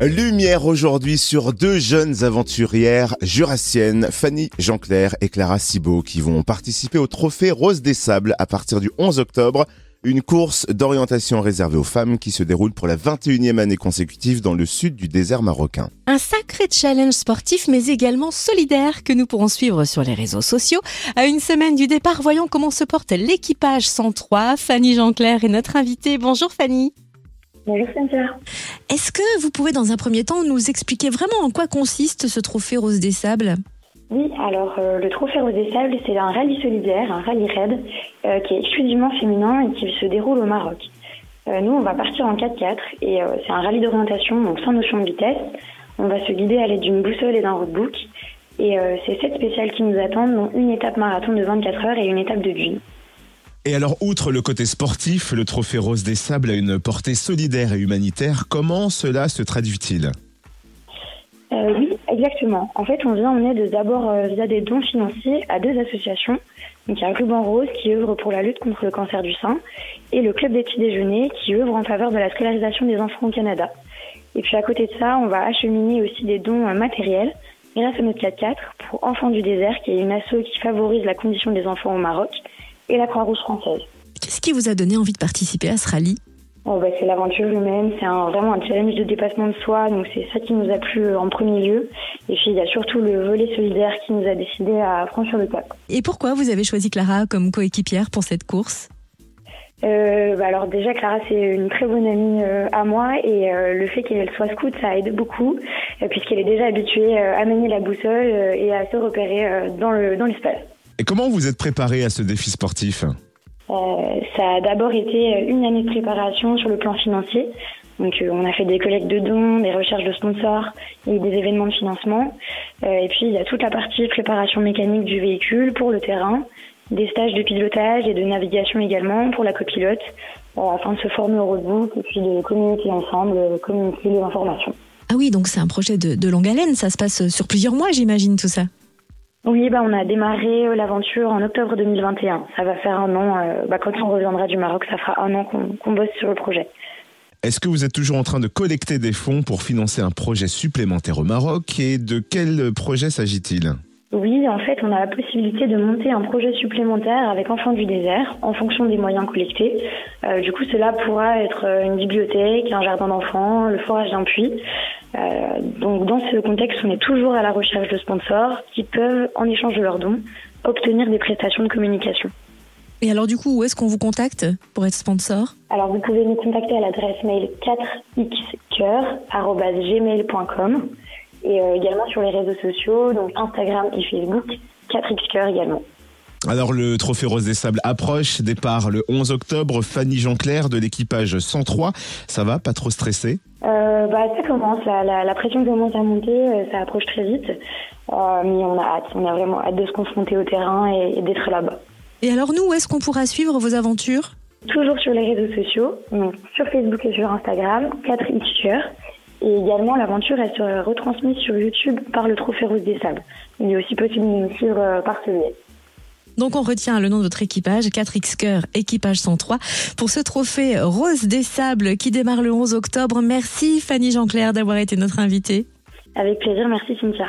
Lumière aujourd'hui sur deux jeunes aventurières jurassiennes, Fanny Jean-Claire et Clara Cibot, qui vont participer au trophée Rose des Sables à partir du 11 octobre. Une course d'orientation réservée aux femmes qui se déroule pour la 21e année consécutive dans le sud du désert marocain. Un sacré challenge sportif mais également solidaire que nous pourrons suivre sur les réseaux sociaux. À une semaine du départ, voyons comment se porte l'équipage 103. Fanny Jean-Claire est notre invitée. Bonjour Fanny. Bonjour Cynthia. Est-ce que vous pouvez dans un premier temps nous expliquer vraiment en quoi consiste ce trophée Rose des Sables? Oui, alors euh, le Trophée Rose des Sables, c'est un rallye solidaire, un rallye raid, euh, qui est exclusivement féminin et qui se déroule au Maroc. Euh, nous, on va partir en 4x4 et c'est un rallye d'orientation, donc sans notion de vitesse. On va se guider à l'aide d'une boussole et d'un roadbook. Et c'est sept spéciales qui nous attendent, dont une étape marathon de 24 heures et une étape de dune. Et alors, outre le côté sportif, le trophée Rose des Sables a une portée solidaire et humanitaire. Comment cela se traduit-il? Euh, oui, exactement. En fait, on vient en aide d'abord euh, via des dons financiers à deux associations. Donc, il y a Ruban Rose qui œuvre pour la lutte contre le cancer du sein et le Club des petits déjeuners qui œuvre en faveur de la scolarisation des enfants au Canada. Et puis à côté de ça, on va acheminer aussi des dons euh, matériels grâce à notre 4x4 pour Enfants du désert, qui est une asso qui favorise la condition des enfants au Maroc, et la Croix-Rouge française. Qu'est-ce qui vous a donné envie de participer à ce rallye? Oh, bah, c'est l'aventure humaine, c'est un, vraiment un challenge de dépassement de soi, donc c'est ça qui nous a plu euh, en premier lieu. Et puis il y a surtout le volet solidaire qui nous a décidé à franchir le cap. Et pourquoi vous avez choisi Clara comme coéquipière pour cette course? Euh, bah, alors déjà Clara c'est une très bonne amie euh, à moi et euh, le fait qu'elle soit scout ça aide beaucoup puisqu'elle est déjà habituée à manier la boussole et à se repérer dans le dans l'espace. Et comment vous êtes préparé à ce défi sportif? Euh, ça a d'abord été euh, une année de préparation sur le plan financier. Donc euh, on a fait des collectes de dons, des recherches de sponsors et des événements de financement. Euh, et puis il y a toute la partie préparation mécanique du véhicule pour le terrain, des stages de pilotage et de navigation également pour la copilote, euh, afin de se former au roadbook et puis de communiquer ensemble, euh, communiquer les informations. Ah oui, donc c'est un projet de, de longue haleine, ça se passe sur plusieurs mois j'imagine tout ça. Oui, bah, on a démarré euh, l'aventure en octobre 2021. Ça va faire un an, euh, bah, quand on reviendra du Maroc, ça fera un an qu'on bosse sur le projet. Est-ce que vous êtes toujours en train de collecter des fonds pour financer un projet supplémentaire au Maroc Et de quel projet s'agit-il? Oui, en fait, on a la possibilité de monter un projet supplémentaire avec Enfants du désert en fonction des moyens collectés. Euh, du coup, cela pourra être une bibliothèque, un jardin d'enfants, le forage d'un puits. Euh, donc, dans ce contexte, on est toujours à la recherche de sponsors qui peuvent, en échange de leurs dons, obtenir des prestations de communication. Et alors du coup, où est-ce qu'on vous contacte pour être sponsor? Alors, vous pouvez nous contacter à l'adresse mail 4xcoeur.gmail.com et euh, également sur les réseaux sociaux, donc Instagram et Facebook, 4xcoeur également. Alors le trophée Rose des Sables approche, départ le 11 octobre, Fanny Jean-Claire de l'équipage 103, ça va, pas trop stressé? Euh, bah, ça commence, la, la, la pression commence à monter, euh, ça approche très vite, Euh, mais on a hâte, on a vraiment hâte de se confronter au terrain et, et d'être là-bas. Et alors nous, où est-ce qu'on pourra suivre vos aventures? Toujours sur les réseaux sociaux, donc sur Facebook et sur Instagram, 4xcoeur. Et également, l'aventure, elle sera retransmise sur YouTube par le Trophée Rose des Sables. Il est aussi possible de nous suivre euh, par ce biais. Donc on retient le nom de votre équipage, 4X Cœur, équipage 103, pour ce trophée Rose des Sables qui démarre le 11 octobre. Merci Fanny Jean-Claire d'avoir été notre invitée. Avec plaisir, merci Cynthia.